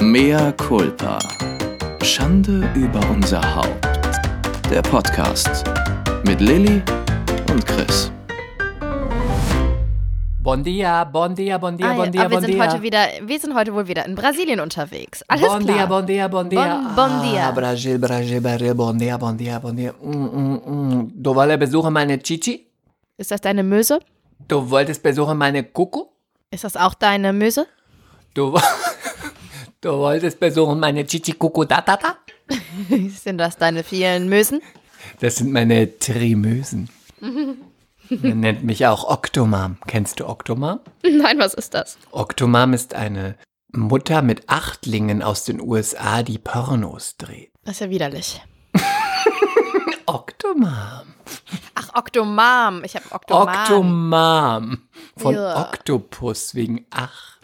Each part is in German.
Mea culpa. Schande über unser Haupt. Der Podcast mit Lilly und Chris. Bon dia, bon dia, bon dia, Ah, ja, bon dia, aber wir bon sind, dia. heute wieder, wir sind heute wohl wieder in Brasilien unterwegs. Alles bon klar. dia, bon dia, bon dia. Bon- bon dia. Ah, Brasil, Brasil, Brasil, bon dia, bon dia, bon dia. Mm, mm, mm. Du wolltest besuchen meine Chichi? Ist das deine Möse? Du wolltest besuchen meine Kuku? Ist das auch deine Möse? Du, wo- du wolltest besuchen meine Chichi Kuku da da da? Sind das deine vielen Mösen? Das sind meine Trimösen. Man nennt mich auch Octomam. Kennst du Octomam? Nein, was ist das? Octomam ist eine Mutter mit Achtlingen aus den USA, die Pornos dreht. Das ist ja widerlich. Octomam. Ach, Oktomam. Ich habe Oktoman. Octomam. Von Ja. Oktopus wegen Ach.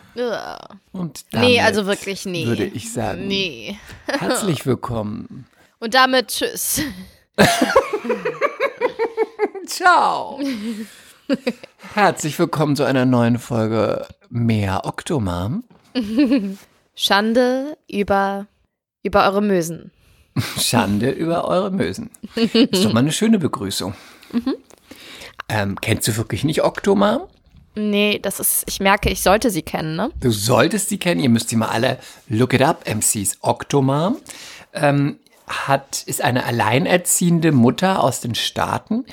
Und damit Nee, also wirklich nee. Würde ich sagen. Nee. Herzlich willkommen. Und damit tschüss. Ciao. Herzlich willkommen zu einer neuen Folge Mehr Octomam. Schande über, über eure Mösen. Schande über eure Mösen. Ist doch mal eine schöne Begrüßung. Mhm. Ähm, kennst du wirklich nicht Octomam? Nee, das ist, ich merke, ich sollte sie kennen, ne? Du solltest sie kennen, ihr müsst sie mal alle look it up, MCs. Octomam ähm, hat, ist eine alleinerziehende Mutter aus den Staaten,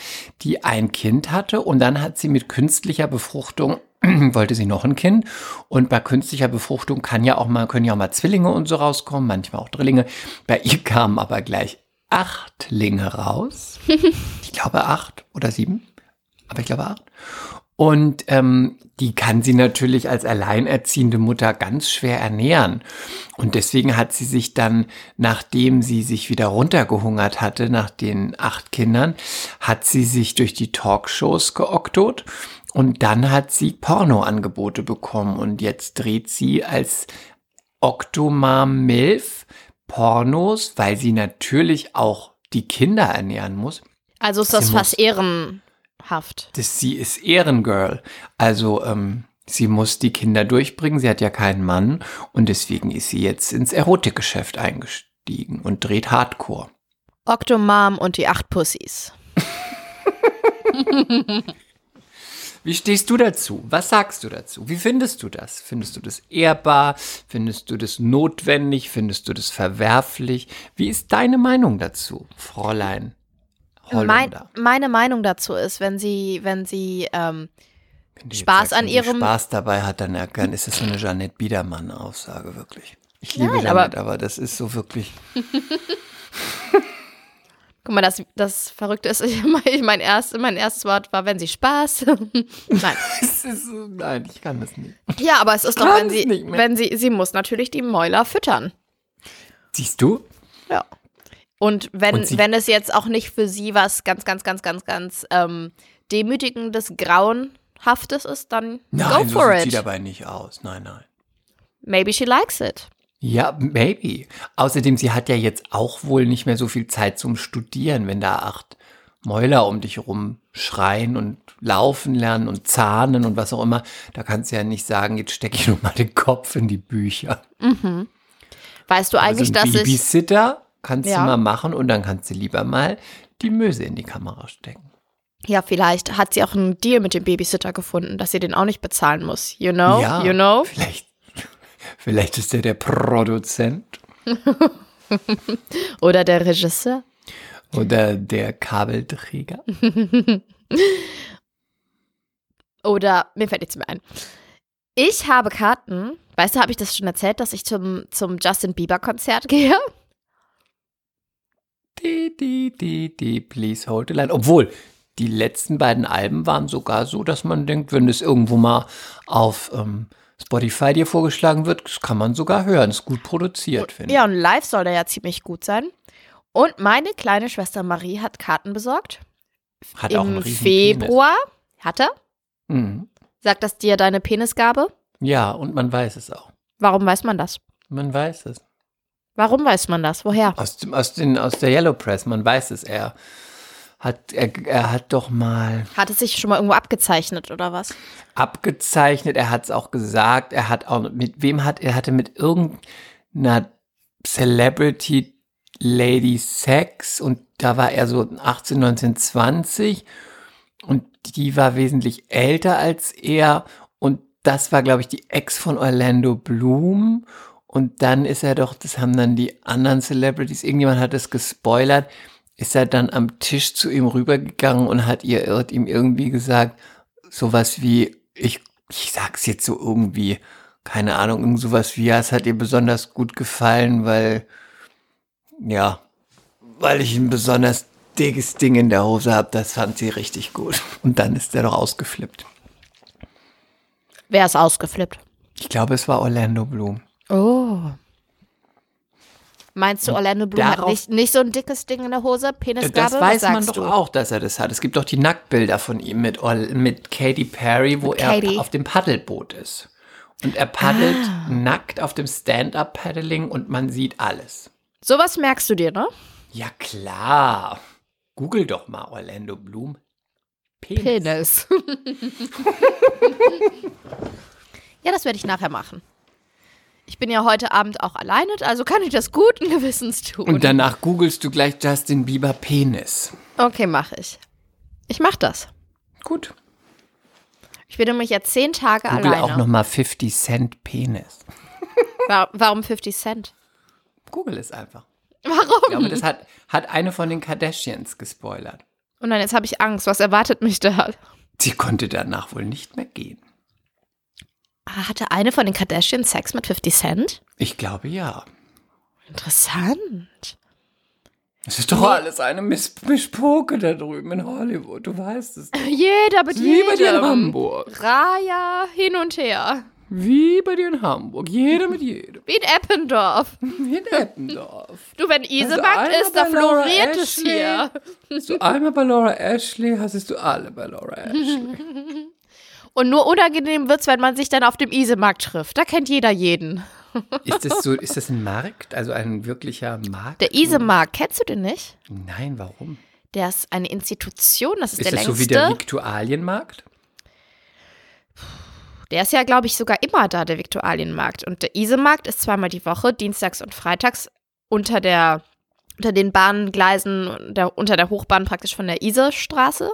die ein Kind hatte und dann hat sie mit künstlicher Befruchtung wollte sie noch ein Kind und bei künstlicher Befruchtung kann ja auch mal können ja auch mal Zwillinge und so rauskommen, manchmal auch Drillinge. Bei ihr kamen aber gleich Achtlinge raus. Ich glaube acht oder sieben, aber ich glaube acht. Und ähm, die kann sie natürlich als alleinerziehende Mutter ganz schwer ernähren. Und deswegen hat sie sich dann, nachdem sie sich wieder runtergehungert hatte, nach den acht Kindern, hat sie sich durch die Talkshows geoktot. Und dann hat sie Pornoangebote bekommen. Und jetzt dreht sie als Octomam Milf Pornos, weil sie natürlich auch die Kinder ernähren muss. Also ist das Sie fast ehrenhaft. Das, sie ist Ehrengirl. Also ähm, sie muss die Kinder durchbringen. Sie hat ja keinen Mann und deswegen ist sie jetzt ins Erotikgeschäft eingestiegen und dreht Hardcore. Oktomam und die acht Pussys. Wie stehst du dazu? Was sagst du dazu? Wie findest du das? Findest du das ehrbar? Findest du das notwendig? Findest du das verwerflich? Wie ist deine Meinung dazu, Fräulein Mein, Holländer? meine Meinung dazu ist, wenn sie, wenn sie, ähm, Wenn Spaß sagst, an wenn sie ihrem- Spaß dabei hat, dann erkannt, ist das so eine Jeanette Biedermann-Aussage, wirklich. Ich liebe Nein, aber- Jeanette, aber das ist so wirklich. guck mal, das, das Verrückte ist, ich, mein, mein, erst, mein erstes Wort war, wenn sie Spaß. Nein. Es so, nein, ich kann das nicht. Ja, aber es ist doch, wenn sie, wenn sie, sie muss natürlich die Mäuler füttern. Siehst du? Ja. Und wenn, Und wenn es jetzt auch nicht für sie was ganz, ganz, ganz, ganz, ganz ähm, demütigendes, grauenhaftes ist, dann Nein, go so for sieht sie it. dabei nicht aus. Nein, nein. Maybe she likes it. Ja, maybe. Außerdem, sie hat ja jetzt auch wohl nicht mehr so viel Zeit zum Studieren, wenn da acht Mäuler um dich rum schreien und laufen lernen und zahnen und was auch immer. Da kannst du ja nicht sagen, jetzt stecke ich nur mal den Kopf in die Bücher. Weißt du eigentlich, also dass ein ich. Babysitter kannst Ja. du mal machen und dann kannst du lieber mal die Möse in die Kamera stecken. Ja, vielleicht hat sie auch einen Deal mit dem Babysitter gefunden, dass sie den auch nicht bezahlen muss. You know? ja, You know? Vielleicht, vielleicht ist er der Produzent Oder der Regisseur. oder der Kabelträger. Oder mir fällt nichts mehr ein. Ich habe Karten. Weißt du, habe ich das schon erzählt, dass ich zum, zum Justin Bieber-Konzert gehe? Die, die, die, die, please hold the line. Obwohl, die letzten beiden Alben waren sogar so, dass man denkt, wenn das irgendwo mal auf ähm, Spotify dir vorgeschlagen wird, das kann man sogar hören. Ist gut produziert, finde ich. Ja, und live soll der ja ziemlich gut sein. Und meine kleine Schwester Marie hat Karten besorgt. Hat auch einen Im Februar. Hat er? Mhm. Sagt das dir deine Penisgabe? Ja, und man weiß es auch. Warum weiß man das? Man weiß es. Warum weiß man das? Woher? Aus, aus, den, aus der Yellow Press, man weiß es. Er hat, er, er hat doch mal Hat es sich schon mal irgendwo abgezeichnet oder was? abgezeichnet, er hat es auch gesagt, er hat auch, mit wem hat, er hatte mit irgend, einer Celebrity Lady Sex und da war er so 18, 19, 20 und die war wesentlich älter als er und das war, glaube ich, die Ex von Orlando Bloom und dann ist er doch, das haben dann die anderen Celebrities, irgendjemand hat es gespoilert, ist er dann am Tisch zu ihm rübergegangen und hat ihr hat ihm irgendwie gesagt, sowas wie, ich, ich sag's jetzt so irgendwie, keine Ahnung, irgend sowas wie, ja, es hat ihr besonders gut gefallen, weil, ja, weil ich ein besonders dickes Ding in der Hose habe, das fand sie richtig gut. Und dann ist er doch ausgeflippt. Wer ist ausgeflippt? Ich glaube, es war Orlando Bloom. Oh. Meinst du, Orlando Bloom hat nicht, nicht so ein dickes Ding in der Hose? Penisgabe? Das weiß man doch du? auch, dass er das hat. Es gibt doch die Nacktbilder von ihm mit, mit Katy Perry, wo Mit er auf dem Paddelboot ist. Und er paddelt Ah. nackt auf dem Stand-Up-Paddling und man sieht alles. Sowas merkst du dir, ne? Ja, klar. Google doch mal Orlando Bloom. Penis. Penis. ja, das werde ich nachher machen. Ich bin ja heute Abend auch alleine, also kann ich das guten Gewissens tun. Und danach googelst du gleich Justin Bieber Penis. okay, mache ich. Ich mache das. Gut. Ich bin nämlich jetzt zehn Tage Google alleine. auch nochmal 50 Cent Penis. Wa- Warum 50 Cent? Google es einfach. Warum? Ich glaube, das hat, hat eine von den Kardashians gespoilert. Und dann jetzt habe ich Angst. Was erwartet mich da? Sie konnte danach wohl nicht mehr gehen. Hatte eine von den Kardashians Sex mit 50 Cent? Ich glaube ja. Interessant. Es ist doch alles eine Miss Mischpoke da drüben in Hollywood. Du weißt es. doch. Jeder mit Wie bei dir in. Hamburg. Raya hin und her. Wie bei dir in Hamburg. Jeder mit jedem. Wie in Eppendorf. Wie in Eppendorf. Du, wenn Isemarkt einmal ist, da floriert es hier. Hast du einmal bei Laura Ashley, hast du alle bei Laura Ashley. Und nur unangenehm wird's, wenn man sich dann auf dem Isemarkt trifft. Da kennt jeder jeden. Ist das so, ist das ein Markt? Also ein wirklicher Markt? Der Isemarkt, kennst du den nicht? Nein, warum? Der ist eine Institution, das ist, Ist der das längste. so wie der Viktualienmarkt? Der ist ja, glaube ich, sogar immer da, der Viktualienmarkt. Und der Isemarkt ist zweimal die Woche, dienstags und freitags, unter der unter den Bahngleisen, der, unter der Hochbahn praktisch von der Isestraße.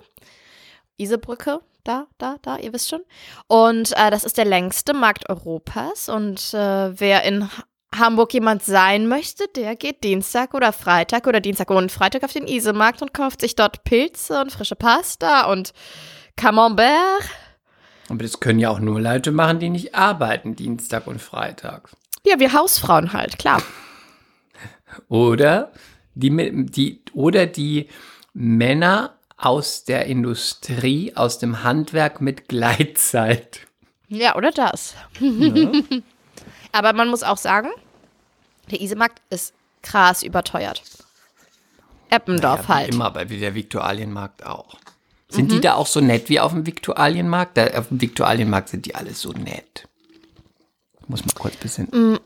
Isebrücke, da, da, da, ihr wisst schon. Und äh, das ist der längste Markt Europas. Und äh, wer in Ha- Hamburg jemand sein möchte, der geht Dienstag oder Freitag oder Dienstag und Freitag auf den Isemarkt und kauft sich dort Pilze und frische Pasta und Camembert. Aber das können ja auch nur Leute machen, die nicht arbeiten, Dienstag und Freitag. Ja, wir Hausfrauen halt, klar. Oder die, die, oder die Männer aus der Industrie, aus dem Handwerk mit Gleitzeit. Ja, oder das. Aber man muss auch sagen, der Isemarkt ist krass überteuert. Eppendorf Ja, wie halt. Immer, bei wie der Viktualienmarkt auch. Sind die da auch so nett wie auf dem Viktualienmarkt? Da, auf dem Viktualienmarkt sind die alle so nett. Muss mal kurz ein bisschen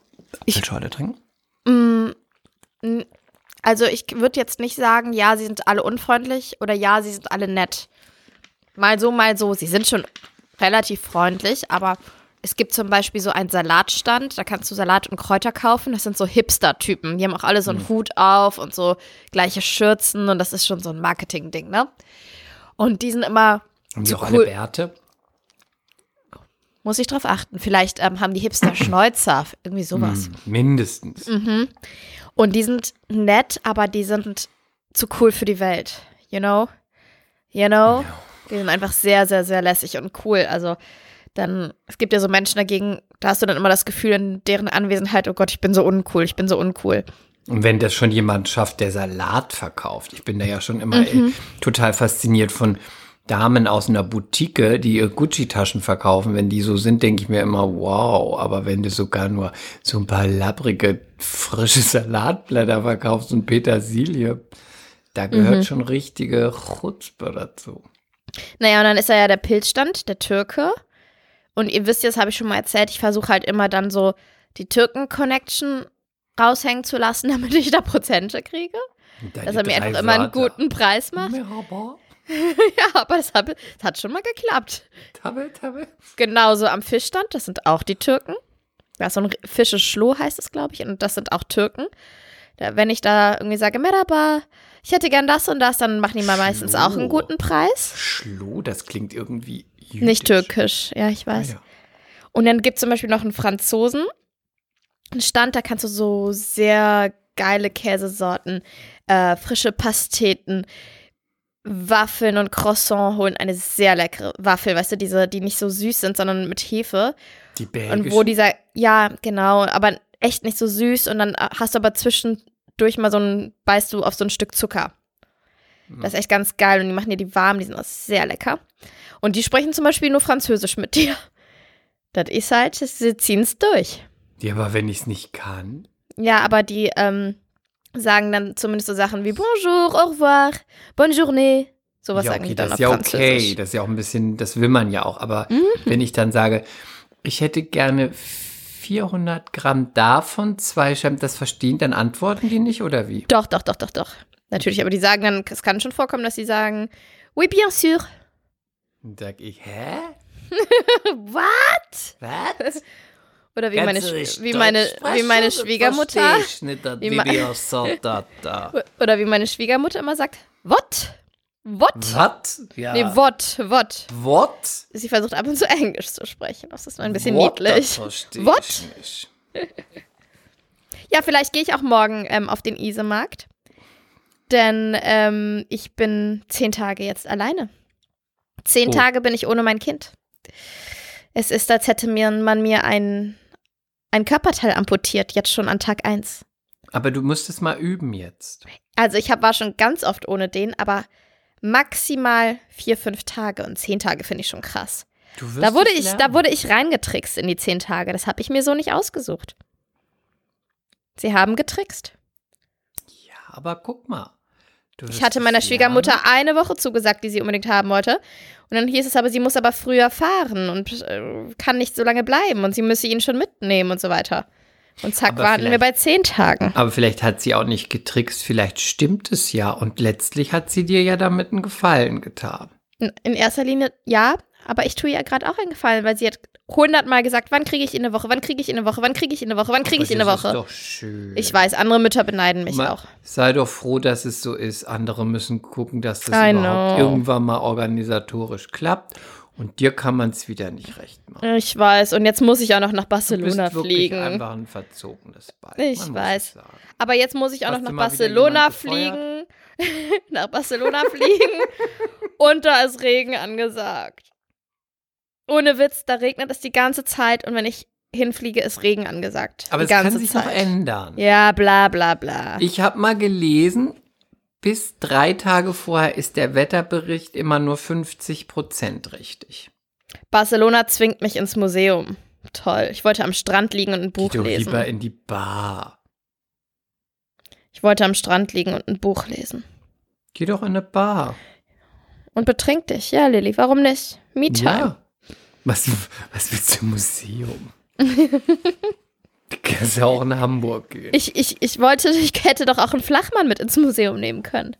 Apfelschorle trinken. Also ich würde jetzt nicht sagen, ja, sie sind alle unfreundlich oder ja, sie sind alle nett. Mal so, mal so. Sie sind schon relativ freundlich, aber es gibt zum Beispiel so einen Salatstand, da kannst du Salat und Kräuter kaufen. Das sind so Hipster-Typen. Die haben auch alle so einen Hut auf und so gleiche Schürzen und das ist schon so ein Marketing-Ding, ne? Und die sind immer Haben die auch cool. alle Bärte? Muss ich drauf achten. Vielleicht ähm, haben die Hipster Schnäuzer, irgendwie sowas. Hm, mindestens. Und die sind nett, aber die sind zu cool für die Welt. You know? You know? Die sind einfach sehr, sehr, sehr lässig und cool. Also dann, es gibt ja so Menschen dagegen, da hast du dann immer das Gefühl in deren Anwesenheit, oh Gott, ich bin so uncool, ich bin so uncool. Und wenn das schon jemand schafft, der Salat verkauft. Ich bin da ja schon immer Mhm. äh, total fasziniert von Damen aus einer Boutique, die ihr Gucci-Taschen verkaufen. Wenn die so sind, denke ich mir immer, wow. Aber wenn du sogar nur so ein paar labbrige, frische Salatblätter verkaufst und Petersilie, da gehört Mhm. schon richtige Chutzpe dazu. Naja, und dann ist er ja der Pilzstand, der Türke. Und ihr wisst ja, das habe ich schon mal erzählt, ich versuche halt immer dann so die Türken-Connection raushängen zu lassen, damit ich da Prozente kriege. Dass er mir einfach immer einen guten Preis macht. Merhaba, Ja, aber das, hab, das hat schon mal geklappt. Tabe, tabe. Genauso am Fischstand, das sind auch die Türken. Da ist so ein Fischeschloh, heißt es, glaube ich. Und das sind auch Türken. Da, wenn ich da irgendwie sage, Merhaba, ich hätte gern das und das, dann machen die mal meistens auch einen guten Preis. Schloh, das klingt irgendwie jüdisch. Nicht türkisch, ja, ich Ah, weiß. ja. Und dann gibt es zum Beispiel noch einen Franzosen. Einen Stand, da kannst du so sehr geile Käsesorten, äh, frische Pasteten, Waffeln und Croissant holen. Eine sehr leckere Waffel, weißt du, diese, die nicht so süß sind, sondern mit Hefe. Die belgischen. Und wo dieser, ja, genau, aber echt nicht so süß. Und dann hast du aber zwischendurch mal so ein, beißt du auf so ein Stück Zucker. Das ist echt ganz geil. Und die machen dir die warm, die sind auch sehr lecker. Und die sprechen zum Beispiel nur Französisch mit dir. Das ist halt, sie ziehen es durch. ja, aber wenn ich es nicht kann. Ja, aber die ähm, sagen dann zumindest so Sachen wie Bonjour, au revoir, bonne journée. Sowas ja, sagen okay, die dann das auf ist ja Französisch. okay. Das ist ja auch ein bisschen, das will man ja auch. Aber Mhm. wenn ich dann sage, ich hätte gerne 400 Gramm davon, zwei Scheiben, das verstehen, dann antworten die nicht oder wie? Doch, doch, doch, doch, doch. Natürlich, aber die sagen dann, es kann schon vorkommen, dass sie sagen, oui, bien sûr. Dann sag ich, hä? What? Was? Oder wie meine, wie meine, wie meine Schwiegermutter. wie ma- Oder wie meine Schwiegermutter immer sagt, what? What? Was? Ja. Nee, what, what. What? Sie versucht ab und zu Englisch zu sprechen. Das ist nur ein bisschen What? niedlich. What? nicht. Ja, vielleicht gehe ich auch morgen ähm, auf den Isemarkt. Denn ähm, ich bin zehn Tage jetzt alleine. Zehn Oh. Tage bin ich ohne mein Kind. Es ist, als hätte mir, man mir ein, ein Körperteil amputiert, jetzt schon an Tag eins. Aber du musstest mal üben jetzt. Also ich hab, war schon ganz oft ohne den, aber maximal vier, fünf Tage und zehn Tage finde ich schon krass. Du wirst Da wurde ich, da wurde ich reingetrickst in die zehn Tage. Das habe ich mir so nicht ausgesucht. Sie haben getrickst. Ja, aber guck mal. Ich hatte meiner. Schwiegermutter eine Woche zugesagt, die sie unbedingt haben wollte. Und dann hieß es aber, sie muss aber früher fahren und äh, kann nicht so lange bleiben und sie müsse ihn schon mitnehmen und so weiter. Und zack, Aber waren wir bei zehn Tagen. Aber vielleicht hat sie auch nicht getrickst, vielleicht stimmt es ja und letztlich hat sie dir ja damit einen Gefallen getan. In erster Linie ja, aber ich tue ihr gerade auch einen Gefallen, weil sie hat hundertmal gesagt, wann kriege ich in der Woche, wann kriege ich in der Woche, wann kriege ich in der Woche, wann kriege ich in der Woche. Ist doch schön. Ich weiß, andere Mütter beneiden mich Ma- auch. Sei doch froh, dass es so ist. Andere müssen gucken, dass das I überhaupt know. irgendwann mal organisatorisch klappt. Und dir kann man es wieder nicht recht machen. Ich weiß, und jetzt muss ich auch noch nach Du bist Barcelona fliegen. einfach ein verzogenes Bein. Ich weiß. Aber jetzt muss ich auch Hast noch nach Barcelona fliegen. nach Barcelona fliegen. Und da ist Regen angesagt. Ohne Witz, da regnet es die ganze Zeit und wenn ich hinfliege, ist Regen angesagt. Aber es kann sich Zeit. noch ändern. Ja, bla bla bla. Ich habe mal gelesen, bis drei Tage vorher ist der Wetterbericht immer nur 50 Prozent richtig. Barcelona zwingt mich ins Museum. Toll. Ich wollte am Strand liegen und ein Buch Geh doch lieber lesen. in die Bar. Ich wollte am Strand liegen und ein Buch lesen. Geh doch in eine Bar. Und betrink dich. Ja, Lilly, warum nicht? Me-Time. Ja. Was, was willst du im Museum? du kannst ja auch in Hamburg gehen. Ich, ich, ich wollte, ich hätte doch auch einen Flachmann mit ins Museum nehmen können.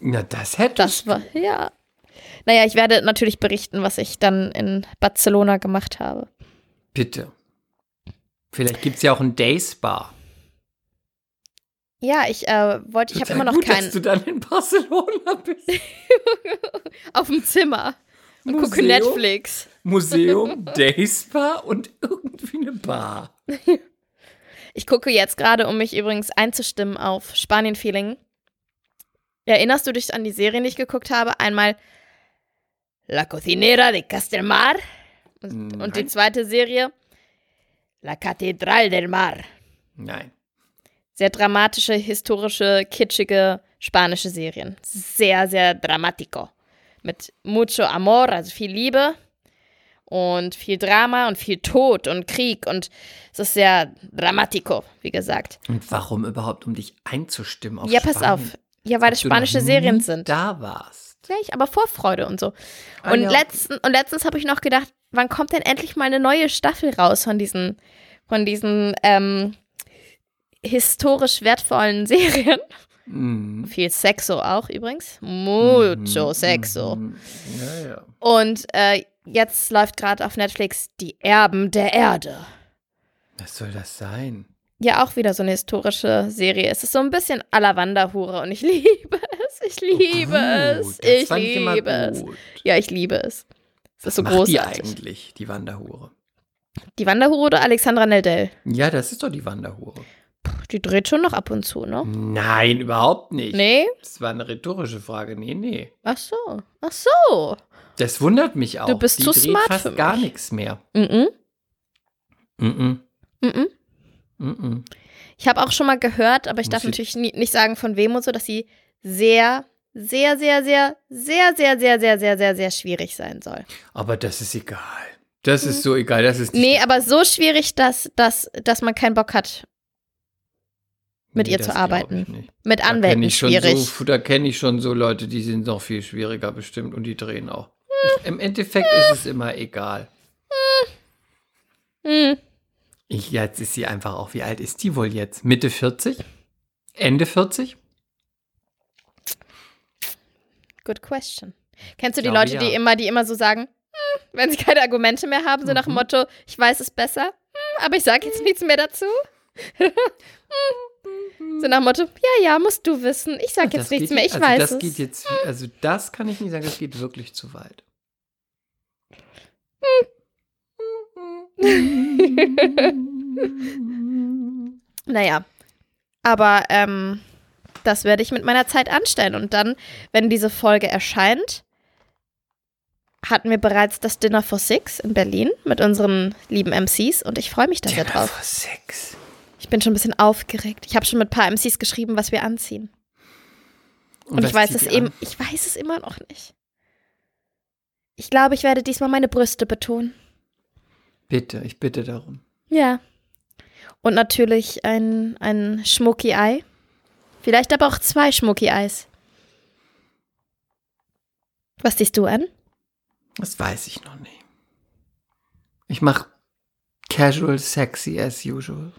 Na, das hätte Das war, ja. Naja, ich werde natürlich berichten, was ich dann in Barcelona gemacht habe. Bitte. Vielleicht gibt es ja auch ein Days-Bar. Ja, ich äh, wollte, ich habe immer noch gut, keinen dass du dann in Barcelona bist. auf dem Zimmer und gucke Museum? Netflix. Museum, Days-Bar und irgendwie eine Bar. Ich gucke jetzt gerade, um mich übrigens einzustimmen auf Spanien-Feeling. Erinnerst du dich an die Serie, die ich geguckt habe? Einmal La Cocinera de Castelmar und, und die zweite Serie La Catedral del Mar. Nein. Sehr dramatische, historische, kitschige spanische Serien. Sehr, sehr dramatico. Mit mucho amor, also viel Liebe und viel Drama und viel Tod und Krieg und es ist sehr dramatico, wie gesagt. Und warum überhaupt, um dich einzustimmen auf ja, pass Spanien? auf. Ja, weil noch spanische Serien sind. Da warst. Gleich, aber Vorfreude und so. Ah, und, ja. letzten, und letztens habe ich noch gedacht, wann kommt denn endlich mal eine neue Staffel raus von diesen, von diesen ähm, historisch wertvollen Serien? Mhm. Viel Sexo auch übrigens. Mucho Mhm, Sexo. mhm. Ja, ja. Und äh, jetzt läuft gerade auf Netflix Die Erben der Erde. Was soll das sein? Ja, auch wieder so eine historische Serie. Es ist so ein bisschen la Wanderhure und ich liebe es. Ich liebe Oh, es. gut, das Ich liebe es. Ja, ich liebe es. Es ist so Macht die großartig. eigentlich, die Wanderhure? Die Wanderhure oder Alexandra Neldell? Ja, das ist doch die Wanderhure. Die dreht schon noch ab und zu, ne? Nein, überhaupt nicht. Nee? Das war eine rhetorische Frage. Nee, nee. Ach so. Ach so. Das wundert mich auch. Du bist die zu dreht smart fast für mich. gar nichts mehr. Mhm. Mhm. Mhm. Mhm. Ich habe auch schon mal gehört, aber ich Muss darf ich- natürlich nie, nicht sagen von wem und so, dass sie sehr, sehr, sehr, sehr, sehr, sehr, sehr, sehr, sehr, sehr, sehr schwierig sein soll. Aber das ist egal. Das ist so egal. Das ist nicht Nee, aber so schwierig, dass, dass, dass man keinen Bock hat, mit Nee, ihr zu arbeiten. mit Da Anwälten ich schon schwierig. So, da kenne ich schon so Leute, die sind noch viel schwieriger bestimmt und die drehen auch. Ich, Im Endeffekt ist es immer egal. Hm. Ich, jetzt ist sie einfach auch, wie alt ist die wohl jetzt? Mitte 40? Ende 40? Good question. Kennst du die glaube, Leute, die ja. immer, die immer so sagen, hm, wenn sie keine Argumente mehr haben, so nach dem Mhm. Motto, ich weiß es besser, hm, aber ich sage jetzt nichts mehr dazu? Hm. so nach dem Motto, ja, ja, musst du wissen, ich sage jetzt Das nichts geht mehr, jetzt- ich also weiß das es. Geht jetzt, also das kann ich nicht sagen, das geht wirklich zu weit. Naja, aber ähm, das werde ich mit meiner Zeit anstellen. Und dann, wenn diese Folge erscheint, hatten wir bereits das Dinner for Six in Berlin mit unseren lieben MCs und ich freue mich da sehr Dinner drauf. for Sex. Ich bin schon ein bisschen aufgeregt. Ich habe schon mit ein paar MCs geschrieben, was wir anziehen. Und, was ich weiß es eben, ich weiß es immer noch nicht. Ich glaube, ich werde diesmal meine Brüste betonen. Bitte, ich bitte darum. Ja. Und natürlich ein, ein Schmucki Ei. Vielleicht aber auch zwei Schmucki Eis. Was ziehst du an? Das weiß ich noch nicht. Ich mache casual sexy as usual.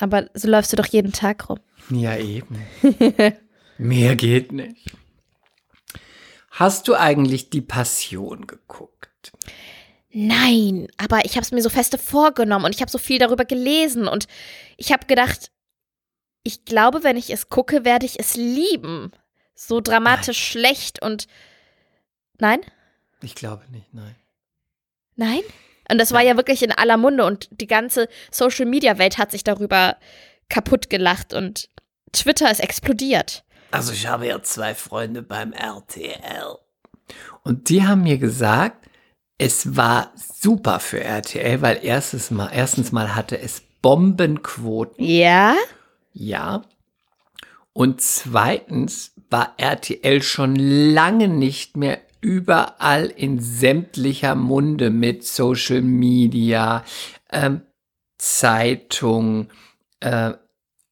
Aber so läufst du doch jeden Tag rum. Ja, eben. Mehr geht nicht. Hast du eigentlich die Passion geguckt? Nein, aber ich habe es mir so feste vorgenommen und ich habe so viel darüber gelesen und ich habe gedacht, ich glaube, wenn ich es gucke, werde ich es lieben. So dramatisch schlecht und nein, Ich glaube nicht, nein. nein. Und das war ja wirklich in aller Munde und die ganze Social Media Welt hat sich darüber kaputt gelacht und Twitter ist explodiert. Also ich habe ja zwei Freunde beim RTL. Und die haben mir gesagt, es war super für RTL, weil erstes mal, erstens mal hatte es Bombenquoten. Ja? Ja. Und zweitens war RTL schon lange nicht mehr überall in sämtlicher Munde mit Social Media, ähm, Zeitung, äh,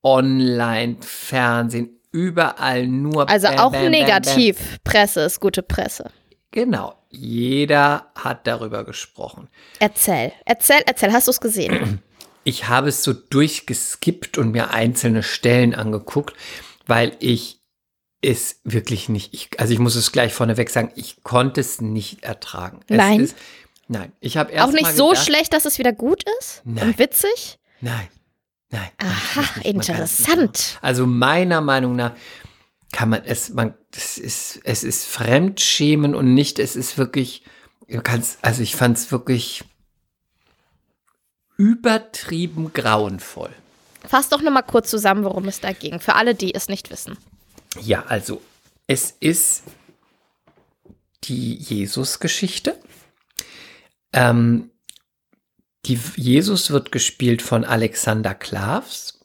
Online, Fernsehen, überall nur. Also bam, auch bam, bam, Negativpresse ist gute Presse. Genau. Jeder hat darüber gesprochen. Erzähl, erzähl, erzähl. Hast du es gesehen? Ich habe es so durchgeskippt und mir einzelne Stellen angeguckt, weil ich es wirklich nicht, ich, also ich muss es gleich vorneweg sagen, ich konnte es nicht ertragen. Es Nein? Ist, nein, ich habe erst Auch nicht so gedacht, schlecht, dass es wieder gut ist? Nein. Und witzig? Nein, nein. Aha, interessant. Also meiner Meinung nach kann man es, man, es ist, es ist Fremdschämen und nicht, es ist wirklich, du kannst, also ich fand es wirklich übertrieben grauenvoll. Fass doch nochmal kurz zusammen, worum es da ging. Für alle, die es nicht wissen. Ja, also es ist die Jesus-Geschichte. Ähm, die Jesus wird gespielt von Alexander Klavs.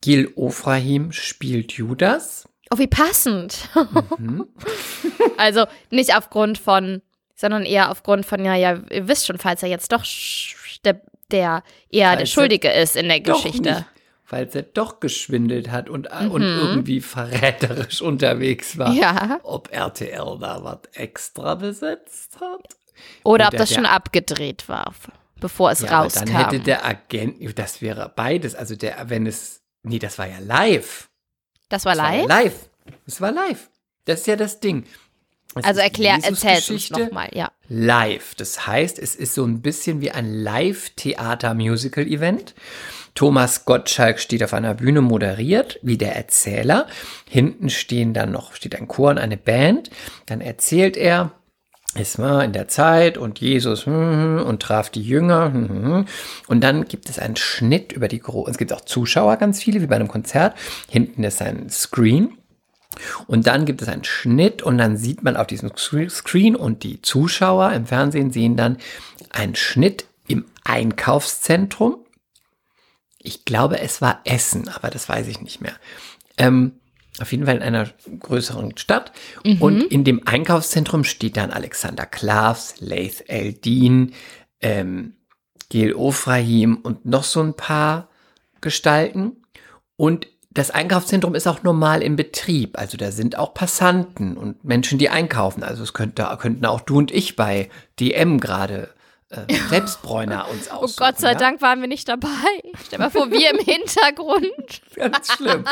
Gil Ofrahim spielt Judas. Oh, wie passend. Mhm. Also nicht aufgrund von, sondern eher aufgrund von, ja, ja, ihr wisst schon, falls er jetzt doch der, der eher Falls der er Schuldige ist in der Geschichte. Weil er doch geschwindelt hat und, äh, und Mhm. irgendwie verräterisch unterwegs war. Ja. Ob RTL da was extra besetzt hat? Oder ob das der- schon abgedreht war, bevor es Ja, rauskam. dann hätte der Agent, das wäre beides, also der, wenn es, nee, das war ja live. das war Das war ja live? live. Das war live. Das ist ja das Ding. Es Also erklär, erzähl es uns nochmal, ja. live. Das heißt, es ist so ein bisschen wie ein Live-Theater-Musical-Event. Thomas Gottschalk steht auf einer Bühne, moderiert, wie der Erzähler. Hinten stehen dann noch, steht ein Chor und eine Band. Dann erzählt er, es war in der Zeit und Jesus hm, hm, und traf die Jünger. Hm, und dann gibt es einen Schnitt über die großen, es gibt auch Zuschauer, ganz viele, wie bei einem Konzert. Hinten ist ein Screen. Und dann gibt es einen Schnitt und dann sieht man auf diesem Screen und die Zuschauer im Fernsehen sehen dann einen Schnitt im Einkaufszentrum. Ich glaube, es war Essen, aber das weiß ich nicht mehr. Ähm, auf jeden Fall in einer größeren Stadt. Mhm. Und in dem Einkaufszentrum steht dann Alexander Klavs, Laith Eldin, ähm, Gil Ofrahim und noch so ein paar Gestalten. Und das Einkaufszentrum ist auch normal im Betrieb. Also da sind auch Passanten und Menschen, die einkaufen. Also es könnte, könnten auch du und ich bei DM gerade äh, Selbstbräuner uns aussuchen. Oh Gott sei ja? Dank waren wir nicht dabei. Stell mal vor, wir im Hintergrund. Ganz schlimm.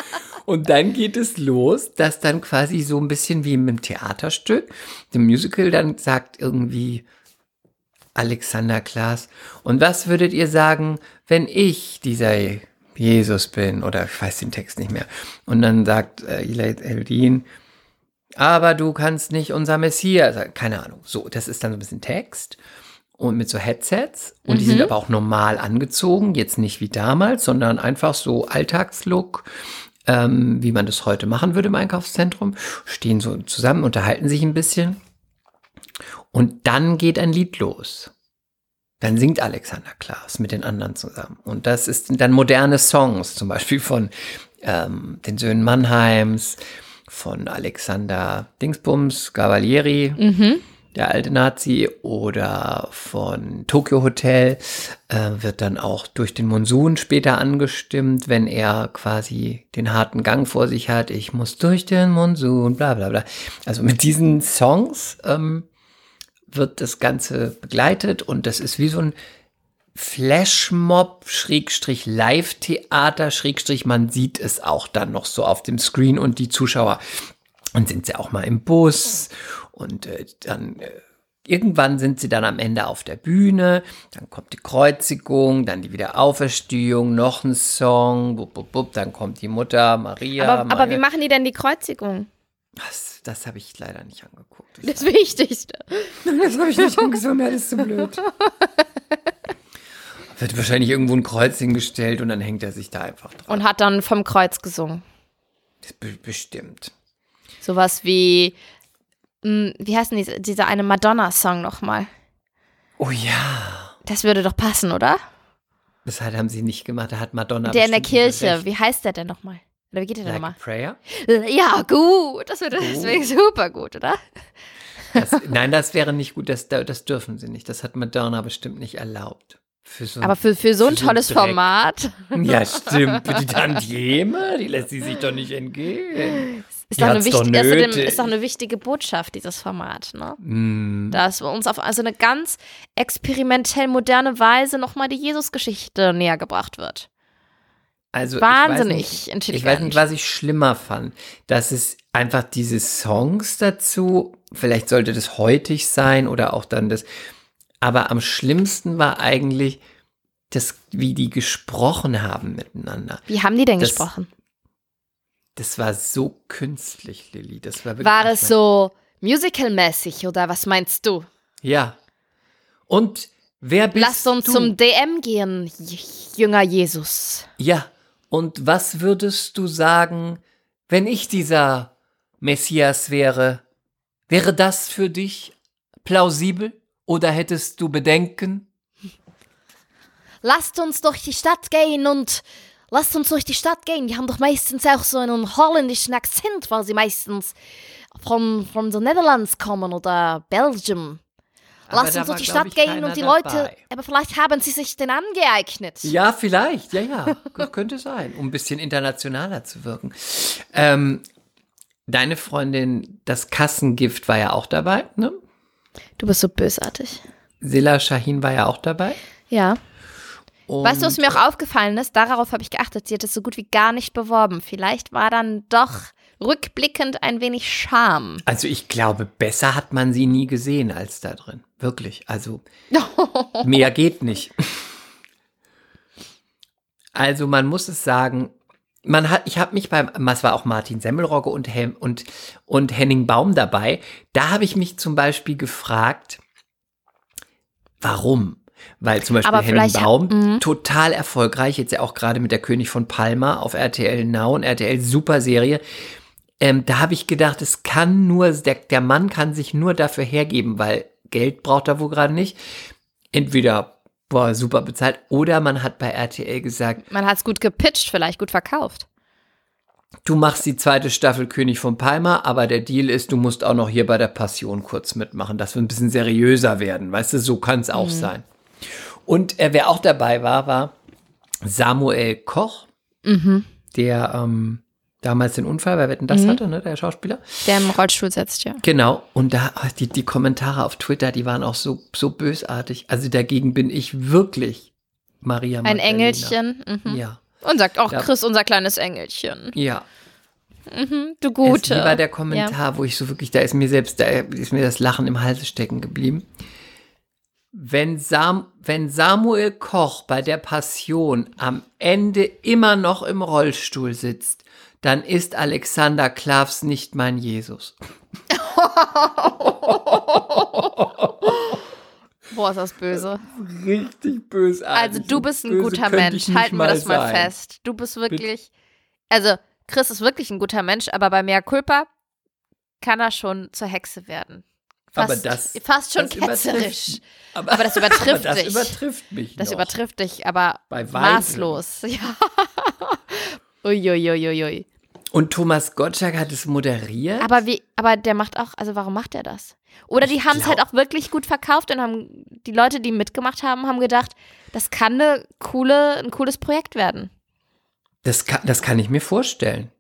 Und dann geht es los, dass dann quasi so ein bisschen wie im Theaterstück, dem Musical dann sagt irgendwie Alexander Klaas, und was würdet ihr sagen, wenn ich dieser Jesus bin oder ich weiß den Text nicht mehr. Und dann sagt äh, Eldin, aber du kannst nicht unser Messias, keine Ahnung. So, das ist dann so ein bisschen Text und mit so Headsets und mhm. die sind mhm. aber auch normal angezogen, jetzt nicht wie damals, sondern einfach so Alltagslook, ähm, wie man das heute machen würde im Einkaufszentrum, stehen so zusammen, unterhalten sich ein bisschen und dann geht ein Lied los. Dann singt Alexander Klaas mit den anderen zusammen. Und das ist dann moderne Songs, zum Beispiel von ähm, den Söhnen Mannheims, von Alexander Dingsbums, Gavalieri, mhm. Der alte Nazi, oder von Tokyo Hotel, äh, wird dann auch durch den Monsun später angestimmt, wenn er quasi den harten Gang vor sich hat. Ich muss durch den Monsun, bla bla bla. Also mit diesen Songs ähm, wird das Ganze begleitet und das ist wie so ein Flashmob, Schrägstrich Live-Theater, Schrägstrich, man sieht es auch dann noch so auf dem Screen und die Zuschauer und sind sie auch mal im Bus und äh, dann äh, irgendwann sind sie dann am Ende auf der Bühne, dann kommt die Kreuzigung, dann die Wiederauferstehung, noch ein Song, bub, bub, bub, dann kommt die Mutter Maria. Aber, aber wie machen die denn die Kreuzigung? Das, das habe ich leider nicht angeguckt. Das, das Wichtigste. Das habe ich nicht angesehen, mir alles zu blöd. Wird wahrscheinlich irgendwo ein Kreuz hingestellt und dann hängt er sich da einfach dran. Und hat dann vom Kreuz gesungen. Be bestimmt. Sowas wie, mh, hm, wie heißt denn diese, dieser eine Madonna-Song nochmal? Oh ja. Das würde doch passen, oder? Das haben sie nicht gemacht, da hat Madonna. Der in der Kirche, wie heißt der denn nochmal? Oder wie geht der like denn nochmal? Prayer? Ja, gut. Das wäre wär super gut, oder? Das, nein, das wäre nicht gut. Das, das dürfen sie nicht. Das hat Madonna bestimmt nicht erlaubt. Für so, Aber für, für so ein tolles so Format. Ja, stimmt. Für die Tantieme, die lässt sie sich doch nicht entgehen. Ist doch, eine wichtig, doch ist, ist doch eine wichtige Botschaft, dieses Format. Ne? Mm. Dass uns auf also eine ganz experimentell moderne Weise nochmal die Jesusgeschichte näher gebracht wird. Also Wahnsinnig ich nicht, intelligent. Ich weiß nicht, was ich schlimmer fand. Dass es einfach diese Songs dazu, vielleicht sollte das heutig sein oder auch dann das. Aber am schlimmsten war eigentlich, das, wie die gesprochen haben miteinander. Wie haben die denn das, gesprochen? Das war so künstlich, Lilly. Das war wirklich war es so musicalmäßig oder was meinst du? Ja. Und wer bist Lasst uns du? zum DM gehen, Jünger Jesus. Ja. Und was würdest du sagen, wenn ich dieser Messias wäre? Wäre das für dich plausibel oder hättest du Bedenken? Lasst uns durch die Stadt gehen und lasst uns durch die Stadt gehen. Die haben doch meistens auch so einen holländischen Akzent, weil sie meistens von, von den Netherlands kommen oder Belgium. Lass uns durch die Stadt gehen und die Leute, dabei. aber vielleicht haben sie sich den angeeignet. Ja, vielleicht, ja, ja, könnte sein, um ein bisschen internationaler zu wirken. Ähm, deine Freundin, das Kassengift war ja auch dabei, ne? Du bist so bösartig. Silla Shahin war ja auch dabei. Ja. Und weißt du, was mir auch aufgefallen ist? Darauf habe ich geachtet. Sie hat es so gut wie gar nicht beworben. Vielleicht war dann doch rückblickend ein wenig Scham. Also ich glaube, besser hat man sie nie gesehen als da drin. Wirklich. Also mehr geht nicht. Also man muss es sagen, man hat, ich habe mich beim, es war auch Martin Semmelrogge und, Hem, und, und Henning Baum dabei. Da habe ich mich zum Beispiel gefragt, warum? Weil zum Beispiel Henning Baum mhm. total erfolgreich, jetzt ja auch gerade mit der König von Palma auf RTL Now und RTL super Serie. Ähm, da habe ich gedacht, es kann nur, der, der Mann kann sich nur dafür hergeben, weil Geld braucht er wohl gerade nicht. Entweder war super bezahlt oder man hat bei RTL gesagt, Man hat es gut gepitcht, vielleicht gut verkauft. du machst die zweite Staffel König von Palma, aber der Deal ist, du musst auch noch hier bei der Passion kurz mitmachen, dass wir ein bisschen seriöser werden. Weißt du, so kann es auch sein. Und äh, wer auch dabei war, war Samuel Koch, der ähm, damals den Unfall bei Wetten das hatte, ne, der Schauspieler. Der im Rollstuhl sitzt, ja. Genau, und da ah, die, die Kommentare auf Twitter, die waren auch so, so bösartig. Also dagegen bin ich wirklich Maria Ein Magdalena. Engelchen. Mhm. Ja, Und sagt auch Ja. Chris, unser kleines Engelchen. ja. Du Es, Gute. wie war der Kommentar, wo ich so wirklich, da ist mir selbst, da ist mir das Lachen im Halse stecken geblieben. Wenn, Sam, wenn Samuel Koch bei der Passion am Ende immer noch im Rollstuhl sitzt, dann ist Alexander Klavs nicht mein Jesus. Boah, ist das böse. Richtig bösartig. Also du bist ein Böse guter Mensch. Halten wir das mal sein. fest. Du bist wirklich. Also, Chris ist wirklich ein guter Mensch, aber bei Mea Culpa kann er schon zur Hexe werden. Fast, Aber das- fast schon das übertrifft- ketzerisch. Aber, Aber das übertrifft aber das dich. übertrifft mich Das noch. übertrifft dich, aber maßlos. Ja. Uiuiuiui. Und Thomas Gottschalk hat es moderiert. Aber wie, aber der macht auch, also warum macht er das? Oder die haben es halt auch wirklich gut verkauft und haben, die Leute, die mitgemacht haben, haben gedacht, das kann eine coole, ein cooles Projekt werden. Das kann, das kann ich mir vorstellen.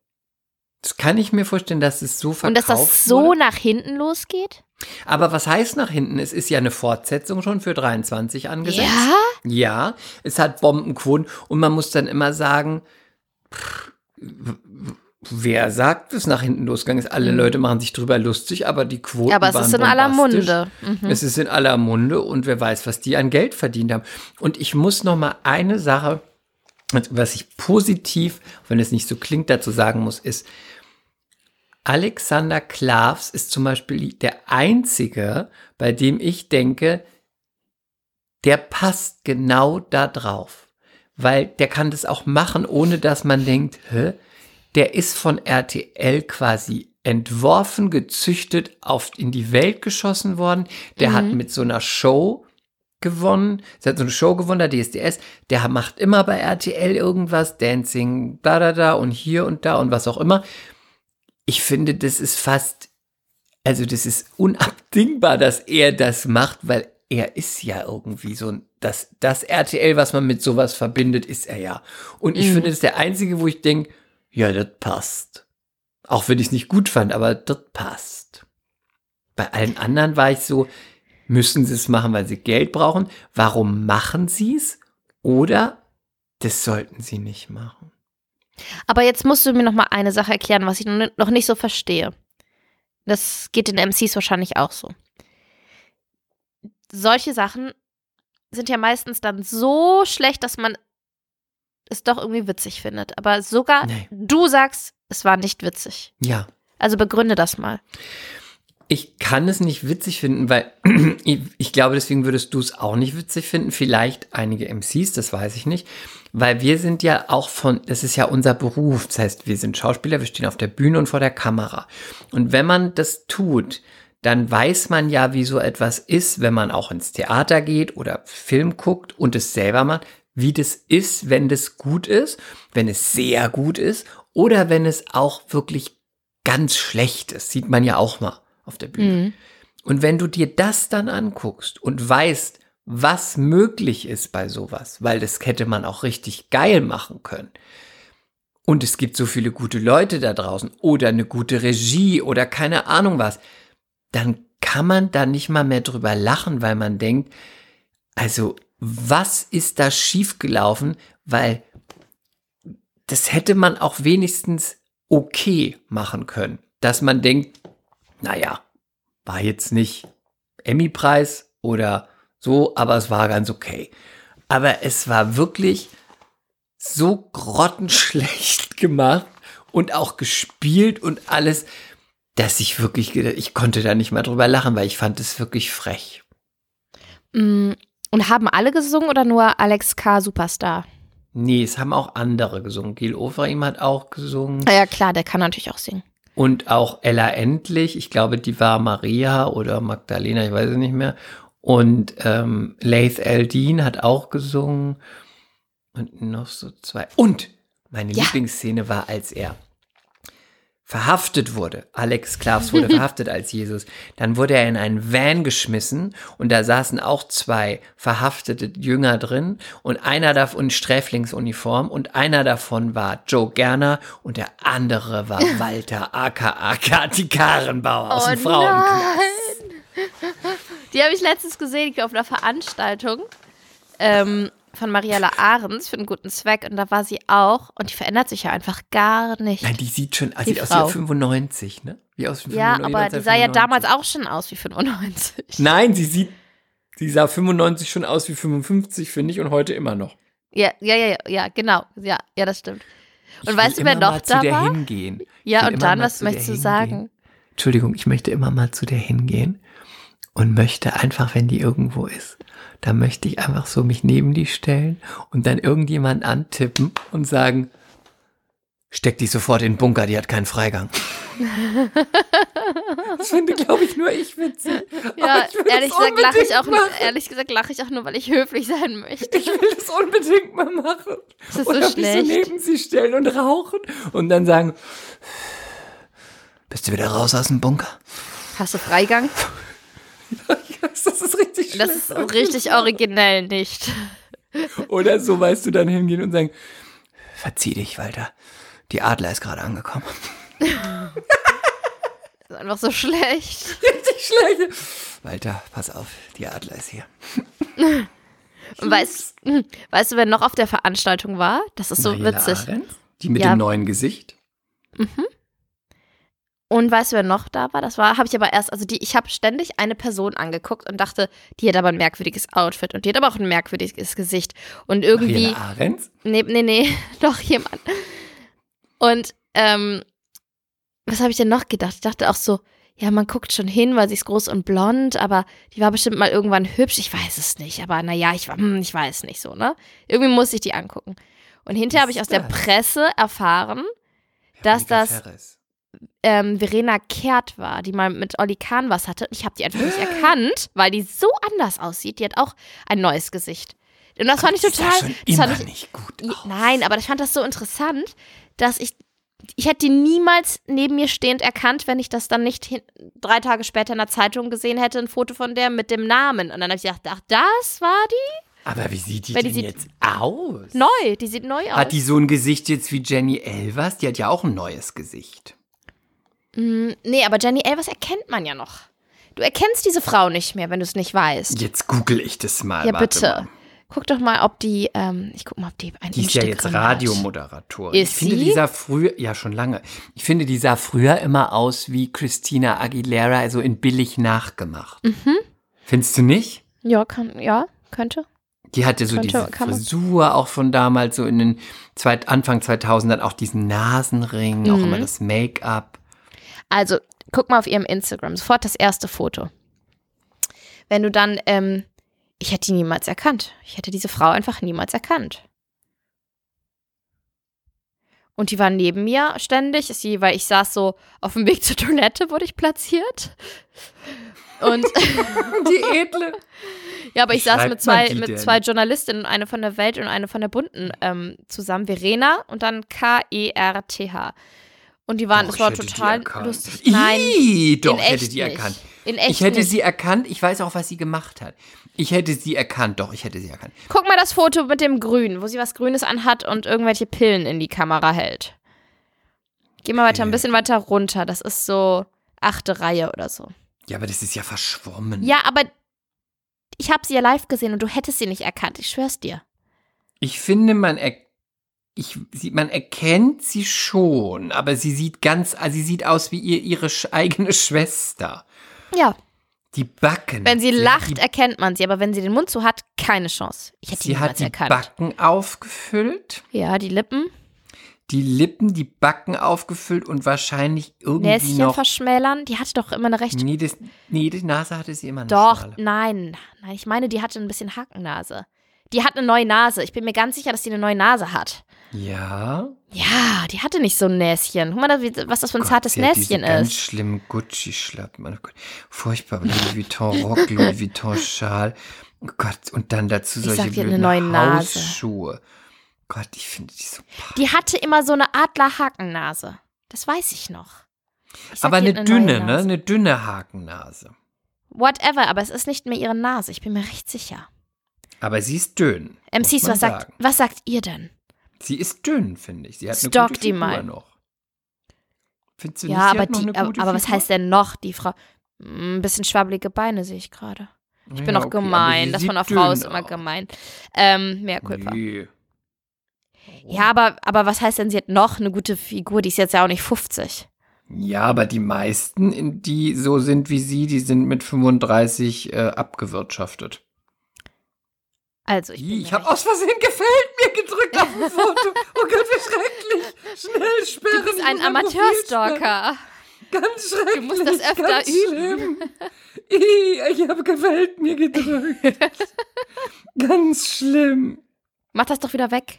Das kann ich mir vorstellen, dass es so verkauft und dass das so wurde. nach hinten losgeht? Aber was heißt nach hinten? Es ist ja eine Fortsetzung schon für 23 angesetzt. Ja? Ja, es hat Bombenquoten und man muss dann immer sagen, pff, wer sagt, dass nach hinten losgegangen ist? Alle Leute machen sich drüber lustig, aber die Quoten Mhm. Ja, aber es waren ist in aller. Munde. Mhm. Es ist in aller Munde und wer weiß, was die an Geld verdient haben. Und ich muss noch mal eine Sache, was ich positiv, wenn es nicht so klingt, dazu sagen muss, ist, Alexander Klavs ist zum Beispiel der einzige, bei dem ich denke, der passt genau da drauf. Weil der kann das auch machen, ohne dass man denkt, hä? Der ist von RTL quasi entworfen, gezüchtet, auf, in die Welt geschossen worden. Der hat mit so einer Show gewonnen. Der hat so eine Show gewonnen, der DSDS. Der macht immer bei RTL irgendwas, Dancing, da, da, da und hier und da und was auch immer. Ich finde, das ist fast, also das ist unabdingbar, dass er das macht, weil er ist ja irgendwie so ein, das, das RTL, was man mit sowas verbindet, ist er ja. Und ich finde, das ist der einzige, wo ich denke, ja, das passt. Auch wenn ich es nicht gut fand, aber das passt. Bei allen anderen war ich so, müssen sie es machen, weil sie Geld brauchen? Warum machen sie es? Oder das sollten sie nicht machen. Aber jetzt musst du mir noch mal eine Sache erklären, was ich noch ni- noch nicht so verstehe. Das geht den MCs wahrscheinlich auch so. Solche Sachen sind ja meistens dann so schlecht, dass man es doch irgendwie witzig findet. Aber sogar Nee. du sagst, es war nicht witzig. Ja. Also begründe das mal. Ich kann es nicht witzig finden, weil ich glaube, deswegen würdest du es auch nicht witzig finden. Vielleicht einige MCs, das weiß ich nicht. Weil wir sind ja auch von, das ist ja unser Beruf. Das heißt, wir sind Schauspieler, wir stehen auf der Bühne und vor der Kamera. Und wenn man das tut, dann weiß man ja, wie so etwas ist, wenn man auch ins Theater geht oder Film guckt und es selber macht, wie das ist, wenn das gut ist, wenn es sehr gut ist oder wenn es auch wirklich ganz schlecht ist. Sieht man ja auch mal auf der Bühne. Mhm. Und wenn du dir das dann anguckst und weißt, was möglich ist bei sowas, weil das hätte man auch richtig geil machen können. Und es gibt so viele gute Leute da draußen oder eine gute Regie oder keine Ahnung was, dann kann man da nicht mal mehr drüber lachen, weil man denkt, also was ist da schiefgelaufen, weil das hätte man auch wenigstens okay machen können, dass man denkt, naja, war jetzt nicht Emmy-Preis, oder so, aber es war ganz okay. Aber es war wirklich so grottenschlecht gemacht und auch gespielt und alles, dass ich wirklich, ich konnte da nicht mal drüber lachen, weil ich fand es wirklich frech. Mm, Und haben alle gesungen oder nur Alex K. Superstar? Nee, es haben auch andere gesungen. Gil Oferim hat auch gesungen. Ja, klar, der kann natürlich auch singen. Und auch Ella Endlich, ich glaube, die war Maria oder Magdalena, ich weiß es nicht mehr. Und ähm, Laith Eldin hat auch gesungen. Und noch so zwei. Und meine Ja. Lieblingsszene war, als er verhaftet wurde. Alex Klavs wurde verhaftet als Jesus. Dann wurde er in einen Van geschmissen und da saßen auch zwei verhaftete Jünger drin und einer davon in Sträflingsuniform und einer davon war Joe Gerner und der andere war Walter aka Kati Karenbauer aus dem Frauenknast. Die habe ich letztens gesehen auf einer Veranstaltung ähm, von Mariella Ahrens für einen guten Zweck und da war sie auch und die verändert sich ja einfach gar nicht. Nein, die sieht schon, also Die sieht aus wie 95, ne? Wie aus wie ja, 95, aber die sah ja 1995. damals auch schon aus wie 95. Nein, sie sieht, sie sah 95 schon aus wie 55, finde ich, und heute immer noch. Ja, ja, ja, ja, ja, genau. Ja, ja, das stimmt. Und Ich weißt du, wer noch mal da zu war? hingehen. Ich Ja, und dann, was möchtest du hingehen. sagen? Entschuldigung, ich möchte immer mal zu der hingehen und möchte einfach, wenn die irgendwo ist, da möchte ich einfach so mich neben die stellen und dann irgendjemand antippen und sagen, steck die sofort in den Bunker, die hat keinen Freigang. das finde, glaube ich, nur ich witzig. Ja, ich ehrlich gesagt lache ich auch nur, machen. ehrlich gesagt lache ich auch nur, weil ich höflich sein möchte. Ich will das unbedingt mal machen. Das ist Oder so mich so schlecht. neben sie stellen und rauchen und dann sagen, bist du wieder raus aus dem Bunker? Hast du Freigang? Das ist richtig Das ist richtig originell nicht. Oder so, weißt du, dann hingehen und sagen, verzieh dich, Walter. Die Adler ist gerade angekommen. Das ist einfach so schlecht. Richtig schlecht. Walter, pass auf, die Adler ist hier. Und weißt, hm, weißt du, wer noch auf der Veranstaltung war? Das ist so Mariella witzig. Arendt, Die mit Ja. dem neuen Gesicht. Und weißt du, wer noch da war? Das war, habe ich aber erst, also die, ich habe ständig eine Person angeguckt und dachte, die hat aber ein merkwürdiges Outfit und die hat aber auch ein merkwürdiges Gesicht. Und irgendwie, Arendt? nee, nee, nee, doch jemand. Und ähm, was habe ich denn noch gedacht? Ich dachte auch so, ja, man guckt schon hin, weil sie ist groß und blond, aber die war bestimmt mal irgendwann hübsch. Ich weiß es nicht, aber naja, ich, war- hm, ich weiß nicht so, ne? Irgendwie muss ich die angucken. Und hinterher habe ich aus ist der das? Presse erfahren, dass das Ferres. Ähm, Verena Kehrt war, die mal mit Olli Kahn was hatte. Ich habe die einfach nicht erkannt, weil die so anders aussieht. Die hat auch ein neues Gesicht. Und das fand ich Die total. das fand ich, nicht gut aus. Nein, aber ich fand das so interessant, dass ich. Ich hätte die niemals neben mir stehend erkannt, wenn ich das dann nicht hin, drei Tage später in der Zeitung gesehen hätte, ein Foto von der mit dem Namen. Und dann habe ich gedacht, ach, das war die? Aber wie sieht die Weil die denn sieht jetzt aus? Neu, die sieht neu aus. Hat die so ein Gesicht jetzt wie Jenny Elvers? Die hat ja auch ein neues Gesicht. Mm, nee, aber Jenny Elvers erkennt man ja noch. Du erkennst diese Frau nicht mehr, wenn du es nicht weißt. Jetzt google ich das mal. Ja, warte bitte. Mal. Guck doch mal, ob die, ähm, ich guck mal, ob die ein Die ist ja jetzt. Radiomoderatorin. Ist ich finde, sie? die sah früher, ja schon lange, ich finde, die sah früher immer aus wie Christina Aguilera, also in billig nachgemacht. Mhm. Findest du nicht? Ja, kann, ja, könnte. Die hatte so Könnte- diese. Frisur auch von damals, so in den zweit, Anfang 2000 auch diesen Nasenring, auch Mhm. immer das Make-up. Also, guck mal auf ihrem Instagram, sofort das erste Foto. Wenn du dann, ähm, ich hätte die niemals erkannt. Ich hätte diese Frau einfach niemals erkannt. Und die war neben mir ständig, sie, weil ich saß so auf dem Weg zur Toilette, wurde ich platziert. Und Die edle. Ja, aber ich Wie saß schreibt mit zwei, mit denn? zwei Journalistinnen, eine von der Welt und eine von der Bunten, ähm, zusammen. Verena und dann K-E-R-T-H. Und die waren, Doch, das war total lustig. Nein, Ih, doch, in hätte die nicht. erkannt. In echt Ich hätte nicht. sie erkannt. Ich weiß auch, was sie gemacht hat. Ich hätte sie erkannt. Doch, ich hätte sie erkannt. Guck mal das Foto mit dem Grün, wo sie was Grünes anhat und irgendwelche Pillen in die Kamera hält. Geh mal weiter, ein bisschen weiter runter. Das ist so achte Reihe oder so. Ja, aber das ist ja verschwommen. Ja, aber ich habe sie ja live gesehen und du hättest sie nicht erkannt. Ich schwör's dir. Ich finde, man, er, ich, sie, man erkennt sie schon, aber sie sieht ganz, also sie sieht aus wie ihr, ihre eigene Schwester. Ja, Die Backen. Wenn sie hat lacht, die, erkennt man sie, aber wenn sie den Mund zu hat, keine Chance. Ich hätte sie hat die erkannt. Backen aufgefüllt, ja, die Lippen, die Lippen, die Backen aufgefüllt und wahrscheinlich irgendwie Näschen noch. verschmälern. Die hatte doch immer eine recht. Nee, das, nee, die Nase hatte sie immer doch, nein. Nein, ich meine, die hatte ein bisschen Hackennase. Die hat eine neue Nase. Ich bin mir ganz sicher, dass die eine neue Nase hat. Ja. Ja, die hatte nicht so ein Näschen. Guck mal, was das für ein Gott, zartes Näschen diese ganz ist. schlimmen Gucci-Schlappen. Oh Gott. Furchtbar. Louis Vuitton Rock, Louis Vuitton Schal. Oh Gott. Und dann dazu Ich solche sag dir, eine blöden neue Nase. Hausschuhe. Gott, ich finde die so Die hatte immer so eine Adlerhakennase. Das weiß ich noch. Ich sag Aber eine neue dünne, ne? Eine dünne Hakennase. Whatever, aber es ist nicht mehr ihre Nase. Ich bin mir recht sicher. Aber sie ist dünn. MCs, was sagt, sagen. was sagt ihr denn? Sie ist dünn, finde ich. Sie hat eine Stalk gute die Figur mal. noch. Findest du Ja, nicht, aber, die, eine aber, gute aber was heißt denn noch, die Frau? Hm, Ein bisschen schwabbelige Beine sehe ich gerade. Ich bin Ja, auch okay, gemein. Das von einer Frau ist immer gemein. Ähm, mehr Culpa. Nee. Ja, aber, aber was heißt denn, sie hat noch eine gute Figur? Die ist jetzt ja auch nicht 50. Ja, aber die meisten, die so sind wie sie, die sind mit 35 äh, abgewirtschaftet. Also, ich, ich habe aus Versehen gefällt mir gedrückt auf dem Foto. Oh Gott, wie schrecklich. Schnell sperren. Du bist ein. Amateursstalker. Ganz schrecklich. Du musst das öfter ganz üben. Schlimm. Ich habe gefällt mir gedrückt. ganz schlimm. Mach das doch wieder weg.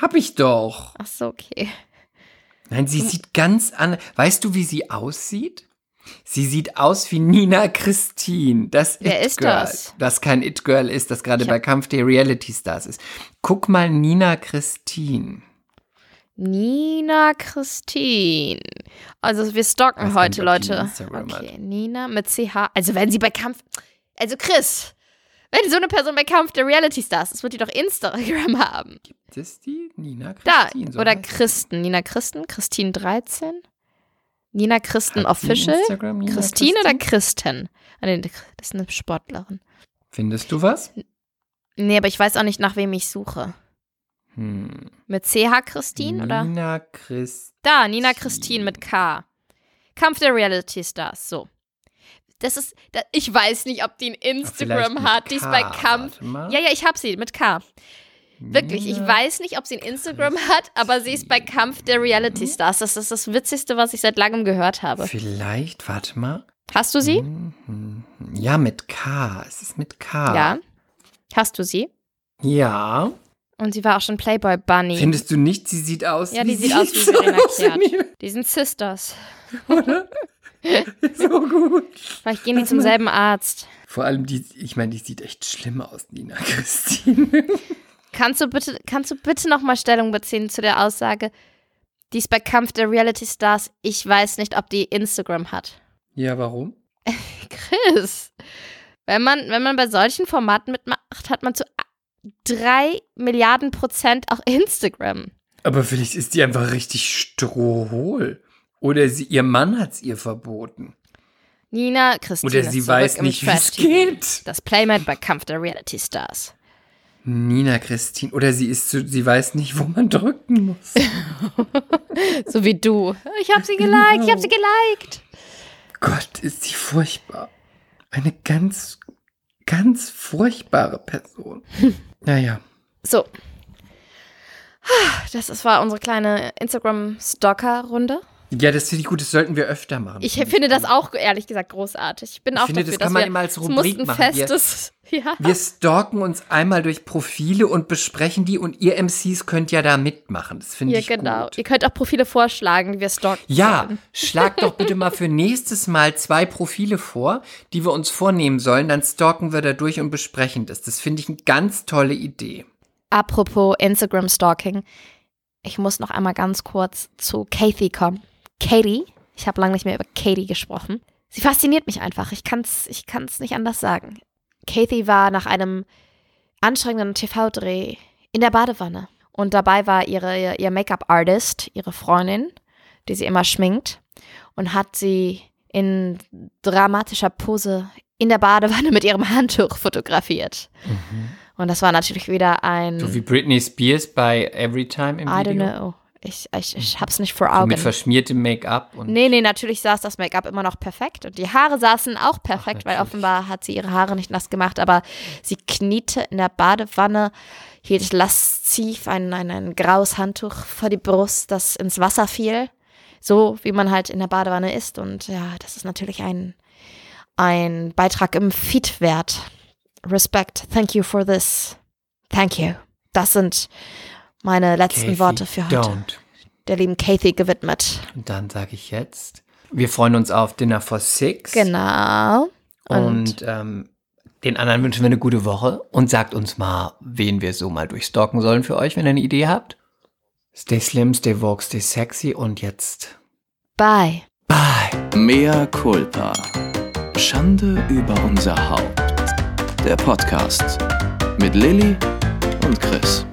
Hab ich doch. Ach so, okay. Nein, sie sieht ganz an. Weißt du, wie sie aussieht? Sie sieht aus wie Nina Christine, das Wer ist It-Girl. das? Das kein It-Girl ist, das gerade bei Kampf der Reality Stars ist. Guck mal Nina Christine. Nina Christine. Also wir stalken Weiß heute, Leute. Okay, Nina mit CH. Also wenn sie bei Kampf. Also Chris, wenn so eine Person bei Kampf der Reality Stars ist, wird die doch Instagram haben. Ist das die Nina Da. Christine? so Oder. Christen. Nina Christen. Christine 13. Nina Christen Hat Official. Nina Christine oder Christine? Christen? Ah, nee, das ist eine Sportlerin. Findest du was? Nee, aber ich weiß auch nicht, nach wem ich suche. Hm. Mit CH Christine oder? Nina Christine. Da, Nina Christine mit K. Kampf der Reality Stars, so. Das ist, da, ich weiß nicht, ob die ein Instagram hat, die ist bei Kampf. Ja, ja, ich hab sie mit K. Wirklich, ich weiß nicht, ob sie ein Instagram hat, aber sie ist bei Kampf der Reality Stars. Das ist das Witzigste, was ich seit langem gehört habe. Vielleicht, warte mal. Hast du sie? Mhm. Ja, mit K. Es ist mit K. Ja. Hast du sie? Ja. Und sie war auch schon Playboy Bunny. Findest du nicht, sie sieht aus Ja, wie die sieht sie aus wie aus Kehrt. Die sind Sisters. So gut. Vielleicht gehen die zum selben Arzt. Vor allem, die, ich meine, die sieht echt schlimm aus, Nina Christine. Kannst du bitte, kannst du bitte nochmal Stellung beziehen zu der Aussage, die ist bei Kampf der Reality Stars, ich weiß nicht, ob die Instagram hat. Ja, warum? Chris, wenn man, wenn man bei solchen Formaten mitmacht, hat man zu drei Milliarden Prozent auch Instagram. Aber vielleicht ist die einfach richtig strohhohl. Oder sie, ihr Mann hat es ihr verboten. Nina Christine Oder sie weiß nicht, wie es geht. Das Playmate bei Kampf der Reality Stars. Nina Christine. Oder sie ist so, sie weiß nicht, wo man drücken muss. So wie du. Ich habe sie geliked, ich habe sie geliked. Gott, ist sie furchtbar. Eine ganz, ganz furchtbare Person. Naja. So. Das ist- war unsere kleine Instagram-Stalker-Runde. Ja, das finde ich gut, das sollten wir öfter machen. Ich finde das auch, ehrlich gesagt, großartig. Ich bin Ich auch finde, dafür, das kann man immer als Rubrik machen. Wir- ja. Wir stalken uns einmal durch Profile und besprechen die und ihr MCs könnt ja da mitmachen. Das finde ja, ich genau. gut. Ihr könnt auch Profile vorschlagen, die wir stalken Ja, sollen. schlag doch bitte mal für nächstes Mal zwei Profile vor, die wir uns vornehmen sollen. Dann stalken wir da durch und besprechen das. Das finde ich eine ganz tolle Idee. Apropos Instagram-Stalking. Ich muss noch einmal ganz kurz zu Kathy kommen. Katie, ich habe lange nicht mehr über Katie gesprochen. Sie fasziniert mich einfach. Ich kann es ich kann's nicht anders sagen. Kathy war nach einem anstrengenden TV-Dreh in der Badewanne. Und dabei war ihre, ihr Make-up-Artist, ihre Freundin, die sie immer schminkt, und hat sie in dramatischer Pose in der Badewanne mit ihrem Handtuch fotografiert. Und das war natürlich wieder ein. So wie Britney Spears bei Every Time im I Video. don't know. Ich, ich, ich hab's nicht vor So Augen. mit verschmiertem Make-up und Nee, nee, natürlich saß das Make-up immer noch perfekt und die Haare saßen auch perfekt, weil natürlich. offenbar hat sie ihre Haare nicht nass gemacht, aber sie kniete in der Badewanne, hielt lasziv ein, ein, ein graues Handtuch vor die Brust, das ins Wasser fiel, so wie man halt in der Badewanne ist und ja, das ist natürlich ein, ein Beitrag im Feed wert. Respect, thank you for this. Thank you. Das sind meine letzten Kathy, Worte für heute. Don't. Der lieben Kathy gewidmet. Und dann sage ich jetzt, wir freuen uns auf Dinner for Six. Genau. Und, Und ähm, den anderen wünschen wir eine gute Woche und sagt uns mal, wen wir so mal durchstalken sollen für euch, wenn ihr eine Idee habt. Stay slim, stay woke, stay sexy und jetzt bye. bye. Mea culpa. Schande über unser Haupt. Der Podcast mit Lilly und Chris.